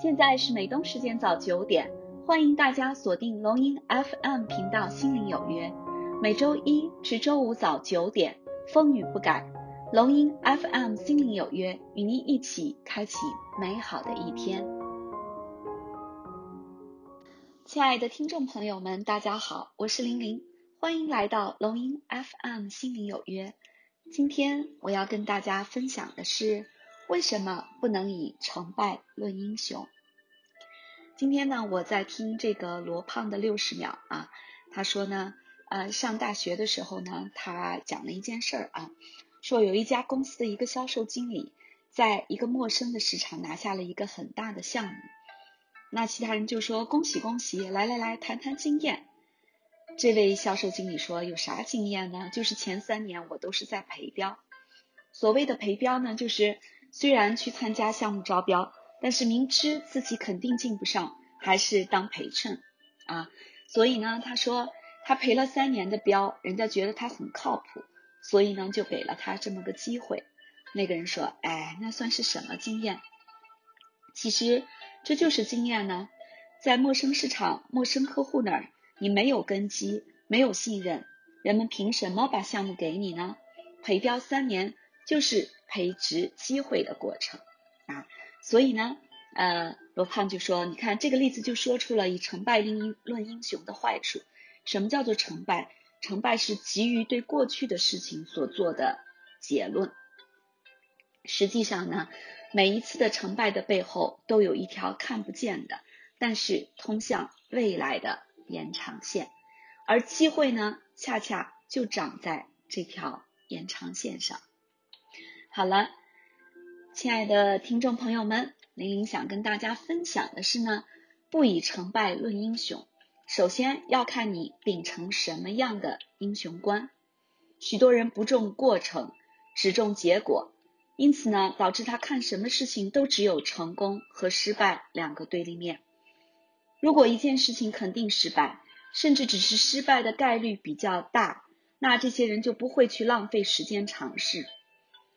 现在是美东时间早九点，欢迎大家锁定龙音 FM 频道《心灵有约》，每周一至周五早九点，风雨不改，龙音 FM《心灵有约》与您一起开启美好的一天。亲爱的听众朋友们，大家好，我是玲玲，欢迎来到龙音 FM《心灵有约》。今天我要跟大家分享的是。为什么不能以成败论英雄？今天呢，我在听这个罗胖的六十秒啊，他说呢，呃，上大学的时候呢，他讲了一件事儿啊，说有一家公司的一个销售经理，在一个陌生的市场拿下了一个很大的项目，那其他人就说恭喜恭喜，来来来谈谈经验。这位销售经理说有啥经验呢？就是前三年我都是在陪标。所谓的陪标呢，就是。虽然去参加项目招标，但是明知自己肯定进不上，还是当陪衬啊。所以呢，他说他陪了三年的标，人家觉得他很靠谱，所以呢就给了他这么个机会。那个人说：“哎，那算是什么经验？其实这就是经验呢。在陌生市场、陌生客户那儿，你没有根基，没有信任，人们凭什么把项目给你呢？陪标三年就是。”培植机会的过程啊，所以呢，呃，罗胖就说，你看这个例子就说出了以成败论英论英雄的坏处。什么叫做成败？成败是基于对过去的事情所做的结论。实际上呢，每一次的成败的背后都有一条看不见的，但是通向未来的延长线，而机会呢，恰恰就长在这条延长线上。好了，亲爱的听众朋友们，玲玲想跟大家分享的是呢，不以成败论英雄，首先要看你秉承什么样的英雄观。许多人不重过程，只重结果，因此呢，导致他看什么事情都只有成功和失败两个对立面。如果一件事情肯定失败，甚至只是失败的概率比较大，那这些人就不会去浪费时间尝试。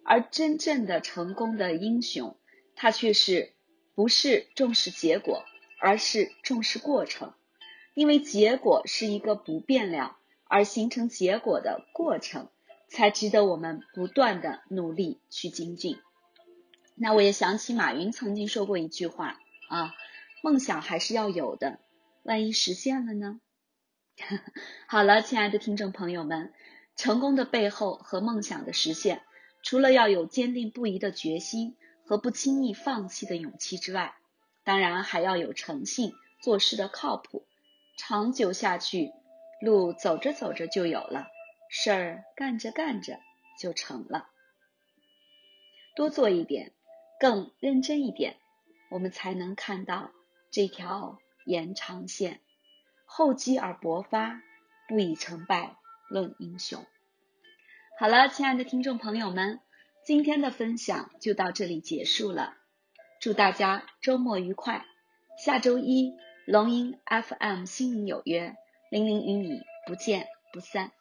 而真正的成功的英雄，他却是不是重视结果，而是重视过程，因为结果是一个不变量，而形成结果的过程才值得我们不断的努力去精进。那我也想起马云曾经说过一句话啊，梦想还是要有的，万一实现了呢？好了，亲爱的听众朋友们，成功的背后和梦想的实现。除了要有坚定不移的决心和不轻易放弃的勇气之外，当然还要有诚信、做事的靠谱。长久下去，路走着走着就有了，事儿干着干着就成了。多做一点，更认真一点，我们才能看到这条延长线。厚积而薄发，不以成败论英雄。好了，亲爱的听众朋友们，今天的分享就到这里结束了。祝大家周末愉快！下周一龙吟 FM 心灵有约，零零与你不见不散。